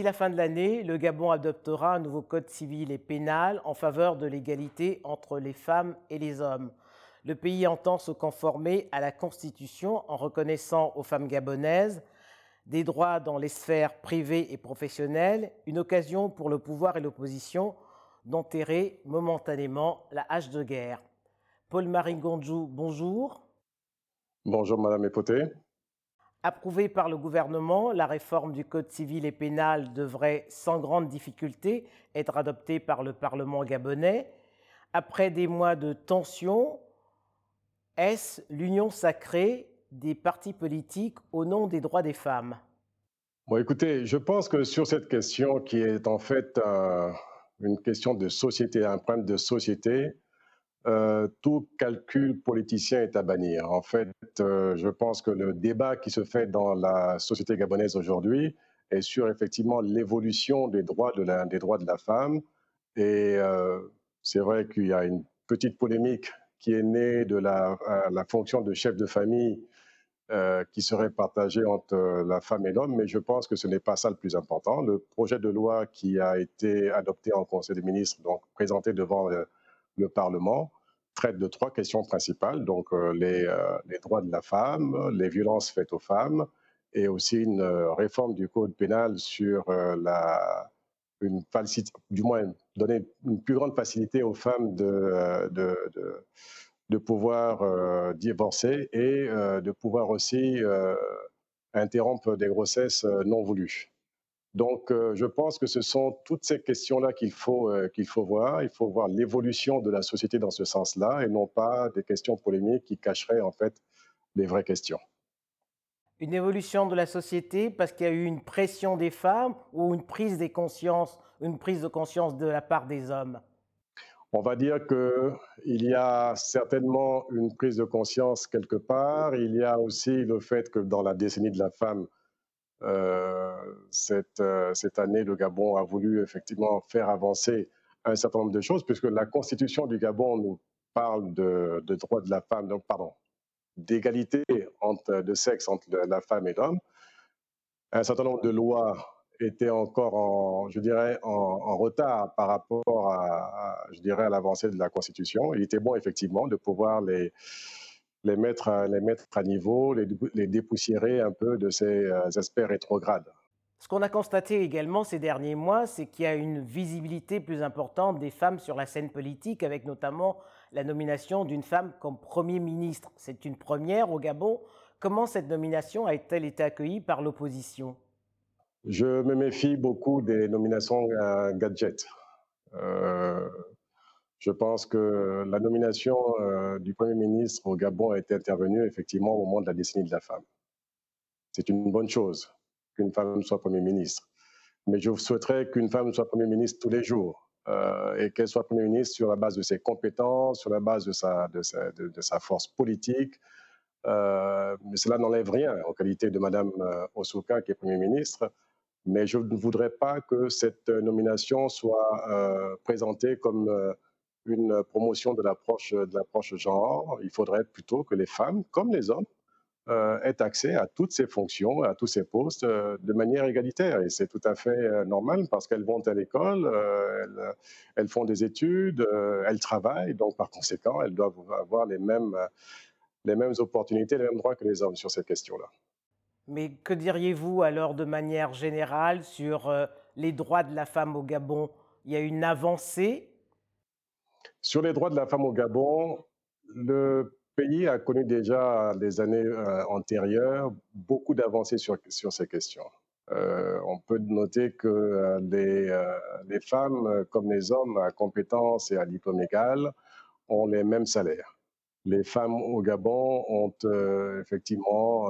D'ici la fin de l'année, le Gabon adoptera un nouveau code civil et pénal en faveur de l'égalité entre les femmes et les hommes. Le pays entend se conformer à la Constitution en reconnaissant aux femmes gabonaises des droits dans les sphères privées et professionnelles, une occasion pour le pouvoir et l'opposition d'enterrer momentanément la hache de guerre. Paul-Marie Gondjou, bonjour. Bonjour Madame Epoté. Approuvée par le gouvernement, la réforme du Code civil et pénal devrait sans grande difficulté être adoptée par le Parlement gabonais. Après des mois de tension, est-ce l'union sacrée des partis politiques au nom des droits des femmes? Bon, écoutez, je pense que sur cette question qui est en fait euh, une question de société, un problème de société, euh, tout calcul politicien est à bannir. En fait, euh, je pense que le débat qui se fait dans la société gabonaise aujourd'hui est sur effectivement l'évolution des droits de la, des droits de la femme. Et euh, c'est vrai qu'il y a une petite polémique qui est née de la, la fonction de chef de famille qui serait partagée entre la femme et l'homme, mais je pense que ce n'est pas ça le plus important. Le projet de loi qui a été adopté en Conseil des ministres, donc présenté devant le Parlement traite de trois questions principales, donc euh, les, euh, les, droits de la femme, les violences faites aux femmes, et aussi une euh, réforme du code pénal sur la, une facilité, du moins donner une plus grande facilité aux femmes de, de pouvoir divorcer et de pouvoir aussi interrompre des grossesses non voulues. Donc, euh, je pense que ce sont toutes ces questions-là qu'il faut, euh, qu'il faut voir. Il faut voir l'évolution de la société dans ce sens-là et non pas des questions polémiques qui cacheraient en fait les vraies questions. Une évolution de la société parce qu'il y a eu une pression des femmes ou une prise des consciences, une prise de conscience de la part des hommes? On va dire qu'il y a certainement une prise de conscience quelque part. Il y a aussi le fait que dans la décennie de la femme, cette, euh, cette année, le Gabon a voulu effectivement faire avancer un certain nombre de choses, puisque la constitution du Gabon nous parle de, de droits de la femme, donc pardon, d'égalité de sexe entre la femme et l'homme. Un certain nombre de lois étaient encore en, je dirais, en, retard par rapport à, à l'avancée de la Constitution. Il était bon effectivement de pouvoir les les mettre à, les mettre à niveau, les, les dépoussiérer un peu de ces euh, aspects rétrogrades. Ce qu'on a constaté également ces derniers mois, c'est qu'il y a une visibilité plus importante des femmes sur la scène politique, avec notamment la nomination d'une femme comme Premier ministre. C'est une première au Gabon. Comment cette nomination a-t-elle été accueillie par l'opposition? Je me méfie beaucoup des nominations euh, gadgets. Euh, je pense que la nomination euh, du Premier ministre au Gabon a été intervenue effectivement au moment de la décennie de la femme. C'est une bonne chose qu'une femme soit Premier ministre. Mais je souhaiterais qu'une femme soit Premier ministre tous les jours euh, et qu'elle soit Premier ministre sur la base de ses compétences, sur la base de sa, force politique. Euh, mais cela n'enlève rien en qualité de Madame Osuka qui est Premier ministre. Mais je ne voudrais pas que cette nomination soit présentée comme une promotion de l'approche de l'approche genre. Il faudrait plutôt que les femmes, comme les hommes, euh, aient accès à toutes ces fonctions, à tous ces postes euh, de manière égalitaire. Et c'est tout à fait euh, normal parce qu'elles vont à l'école, elles, elles, font des études, elles travaillent, donc par conséquent, elles doivent avoir les mêmes, les mêmes opportunités, les mêmes droits que les hommes sur cette question-là. Mais que diriez-vous alors de manière générale sur les droits de la femme au Gabon? Il y a une avancée sur les droits de la femme au Gabon, le pays a connu déjà les années euh, antérieures beaucoup d'avancées sur, sur ces questions. Euh, on peut noter que euh, les, les, femmes, comme les hommes à compétences et à diplôme égal, ont les mêmes salaires. Les femmes au Gabon ont effectivement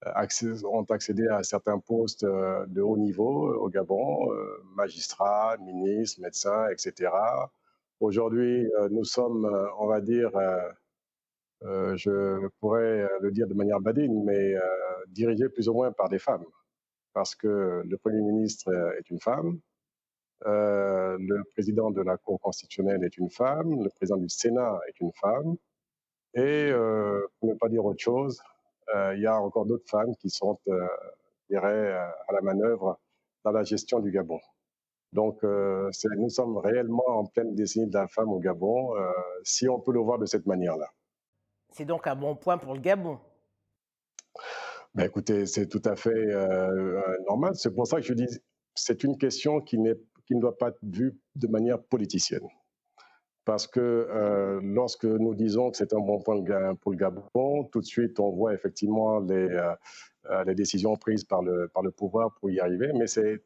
accès, ont accédé à certains postes de haut niveau au Gabon, magistrats, ministres, médecins, etc. Aujourd'hui, euh, nous sommes, euh, on va dire, euh, je pourrais le dire de manière badine, mais dirigés plus ou moins par des femmes, parce que le Premier ministre est une femme, le président de la Cour constitutionnelle est une femme, le président du Sénat est une femme, et pour ne pas dire autre chose, il y a encore d'autres femmes qui sont, je dirais, à la manœuvre dans la gestion du Gabon. Donc, euh, nous sommes réellement en pleine décennie de la femme au Gabon, euh, si on peut le voir de cette manière-là. C'est donc un bon point pour le Gabon. Ben écoutez, c'est tout à fait euh, normal. C'est pour ça que je dis, c'est une question qui, qui ne doit pas être vue de manière politicienne. Parce que lorsque nous disons que c'est un bon point pour le Gabon, tout de suite on voit effectivement les, les décisions prises par le, par le pouvoir pour y arriver, mais c'est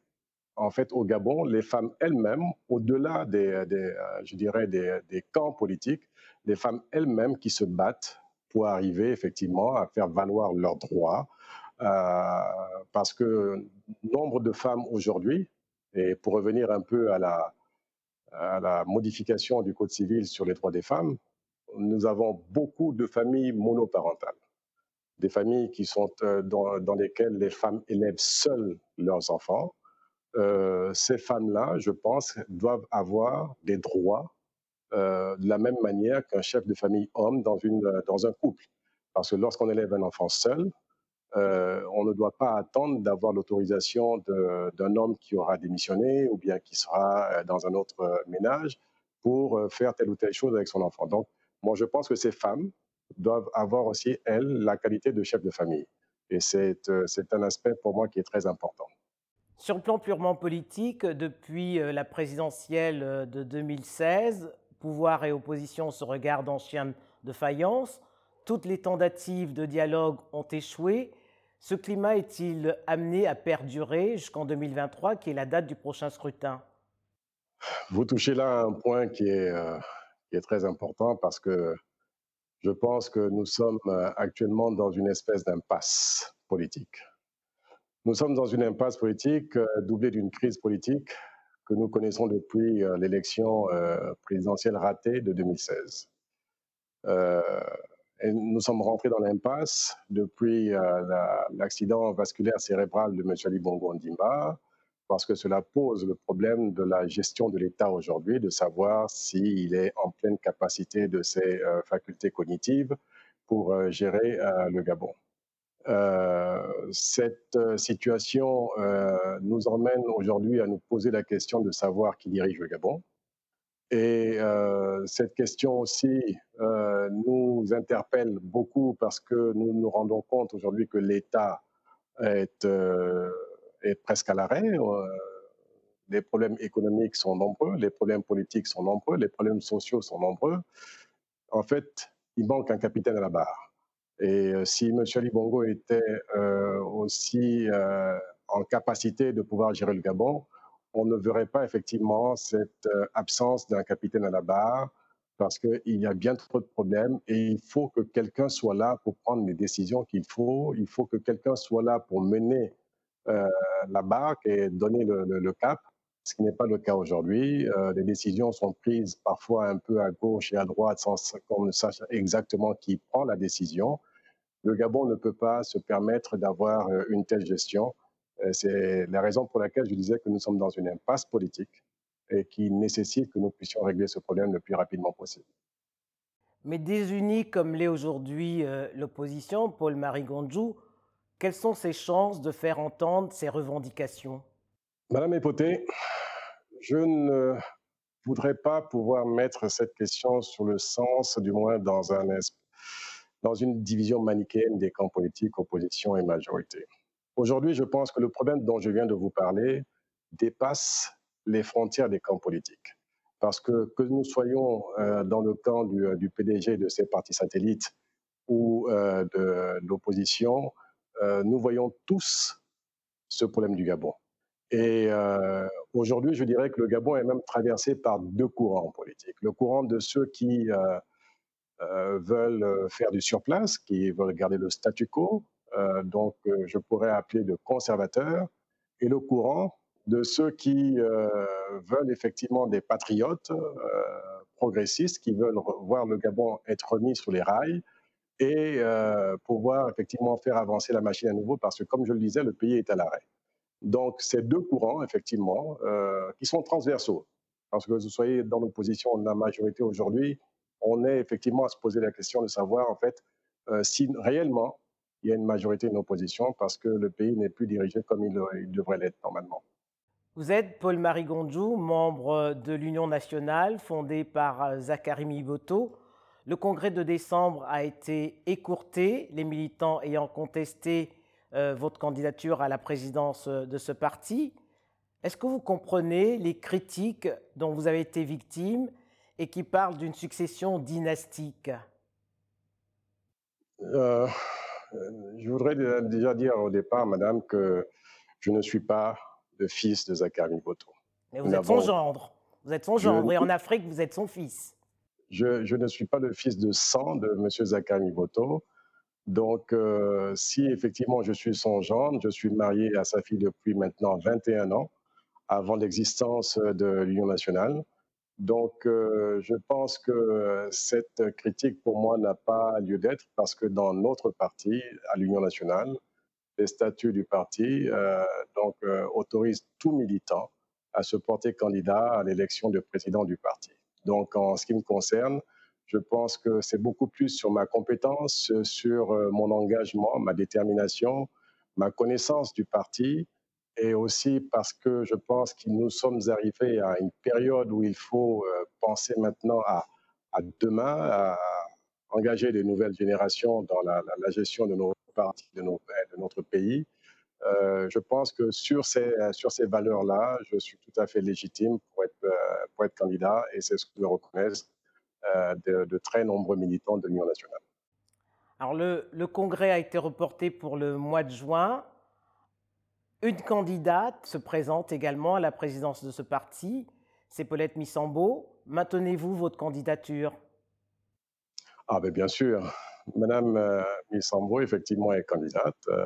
en fait, au Gabon, les femmes elles-mêmes, au-delà des, euh, je dirais, des, camps politiques, les femmes elles-mêmes qui se battent pour arriver effectivement à faire valoir leurs droits, euh, parce que nombre de femmes aujourd'hui, et pour revenir un peu à la, à la modification du Code civil sur les droits des femmes, nous avons beaucoup de familles monoparentales, des familles qui sont euh, dans, dans lesquelles les femmes élèvent seules leurs enfants, euh, ces femmes-là, je pense, doivent avoir des droits euh, de la même manière qu'un chef de famille homme dans, une, dans un couple. Parce que lorsqu'on élève un enfant seul, euh, on ne doit pas attendre d'avoir l'autorisation d'un homme qui aura démissionné ou bien qui sera dans un autre ménage pour faire telle ou telle chose avec son enfant. Donc, moi, je pense que ces femmes doivent avoir aussi, elles, la qualité de chef de famille. Et c'est un aspect pour moi qui est très important. Sur le plan purement politique, depuis euh, la présidentielle euh, de 2016, pouvoir et opposition se regardent en chien de faïence. Toutes les tentatives de dialogue ont échoué. Ce climat est-il amené à perdurer jusqu'en 2023, qui est la date du prochain scrutin? Vous touchez là un point qui est, euh, qui est très important parce que je pense que nous sommes actuellement dans une espèce d'impasse politique. Nous sommes dans une impasse politique euh, doublée d'une crise politique que nous connaissons depuis euh, l'élection euh, présidentielle ratée de 2016. Et nous sommes rentrés dans l'impasse depuis l'accident vasculaire cérébral de M. Ali Bongo Ndimba, parce que cela pose le problème de la gestion de l'État aujourd'hui, de savoir s'il est en pleine capacité de ses facultés cognitives pour gérer le Gabon. Euh, cette euh, situation euh, nous emmène aujourd'hui à nous poser la question de savoir qui dirige le Gabon. Et cette question aussi nous interpelle beaucoup parce que nous nous rendons compte aujourd'hui que l'État est, est, presque à l'arrêt. les problèmes économiques sont nombreux, les problèmes politiques sont nombreux, les problèmes sociaux sont nombreux. En fait, il manque un capitaine à la barre. Et euh, si M. Ali Bongo était euh, aussi euh, en capacité de pouvoir gérer le Gabon, on ne verrait pas effectivement cette absence d'un capitaine à la barre parce qu'il y a bien trop de problèmes et il faut que quelqu'un soit là pour prendre les décisions qu'il faut. Il faut que quelqu'un soit là pour mener la barque et donner le, cap, ce qui n'est pas le cas aujourd'hui. les décisions sont prises parfois un peu à gauche et à droite sans qu'on ne sache exactement qui prend la décision le Gabon ne peut pas se permettre d'avoir euh, une telle gestion. Euh, c'est la raison pour laquelle je disais que nous sommes dans une impasse politique et qui nécessite que nous puissions régler ce problème le plus rapidement possible. Mais désunis comme l'est aujourd'hui euh, l'opposition, Paul-Marie Gondjou, quelles sont ses chances de faire entendre ses revendications? Madame Epoté, je ne voudrais pas pouvoir mettre cette question sur le sens, du moins dans un, dans une division manichéenne des camps politiques, opposition et majorité. Aujourd'hui, je pense que le problème dont je viens de vous parler dépasse les frontières des camps politiques. Parce que que nous soyons euh, dans le camp du, euh, PDG de ses partis satellites ou euh, de, l'opposition, nous voyons tous ce problème du Gabon. Et aujourd'hui, je dirais que le Gabon est même traversé par deux courants politiques. Le courant de ceux qui veulent euh, faire du surplace, qui veulent garder le statu quo, euh, donc je pourrais appeler de conservateurs, et le courant de ceux qui veulent effectivement des patriotes progressistes, qui veulent voir le Gabon être remis sur les rails et pouvoir effectivement faire avancer la machine à nouveau, parce que comme je le disais, le pays est à l'arrêt. Donc ces deux courants, effectivement, qui sont transversaux, parce que vous soyez dans l'opposition de la majorité aujourd'hui, on est effectivement à se poser la question de savoir en fait euh, si réellement il y a une majorité, une opposition, parce que le pays n'est plus dirigé comme il, devrait l'être normalement. Vous êtes Paul-Marie Gondjou, membre de l'Union nationale fondée par Zachary Miboto. Le congrès de décembre a été écourté, les militants ayant contesté euh, votre candidature à la présidence de ce parti. Est-ce que vous comprenez les critiques dont vous avez été victime et qui parlent d'une succession dynastique euh, Je voudrais déjà dire au départ, madame, que je ne suis pas le fils de Zachary Miboto. Mais vous êtes son gendre. Vous êtes son gendre. Et en Afrique, vous êtes son fils. Je, ne suis pas le fils de sang de M. Zachary Miboto. Donc, euh, si effectivement je suis son gendre, je suis marié à sa fille depuis maintenant 21 ans, avant l'existence de l'Union nationale. Donc, euh, je pense que cette critique pour moi n'a pas lieu d'être parce que dans notre parti, à l'Union nationale, les statuts du parti euh, euh, autorisent tout militant à se porter candidat à l'élection de président du parti. Donc, en ce qui me concerne, je pense que c'est beaucoup plus sur ma compétence, sur mon engagement, ma détermination, ma connaissance du parti, et aussi parce que je pense que nous sommes arrivés à une période où il faut penser maintenant à, demain, à engager de nouvelles générations dans la, gestion de nos partie de, notre pays. Euh, je pense que sur ces, valeurs-là, je suis tout à fait légitime pour être, euh, candidat et c'est ce que me reconnaissent euh, de, très nombreux militants de l'Union nationale. Alors le, congrès a été reporté pour le mois de juin. Une candidate se présente également à la présidence de ce parti, c'est Paulette Missambo. Maintenez-vous votre candidature? Ah ben bien sûr, Madame euh, Missambro, effectivement, est candidate. Euh,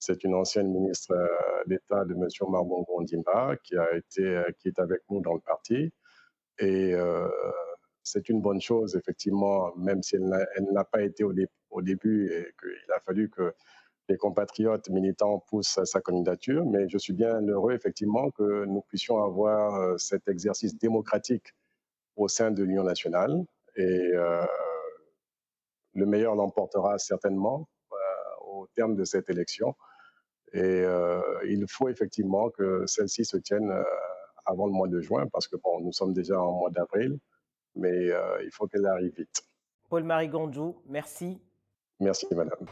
c'est une ancienne ministre euh, d'État de M. Marbon Gondimba qui, été, qui est avec nous dans le parti. Et c'est une bonne chose, effectivement, même si elle n'a pas été au début et qu'il a fallu que les compatriotes militants poussent sa candidature. Mais je suis bien heureux, effectivement, que nous puissions avoir cet exercice démocratique au sein de l'Union nationale. Et le meilleur l'emportera certainement euh, au terme de cette élection. Et euh, il faut effectivement que celle-ci se tienne euh, avant le mois de juin, parce que bon, nous sommes déjà en mois d'avril, mais il faut qu'elle arrive vite. Paul-Marie Gondjou, merci. Merci, madame.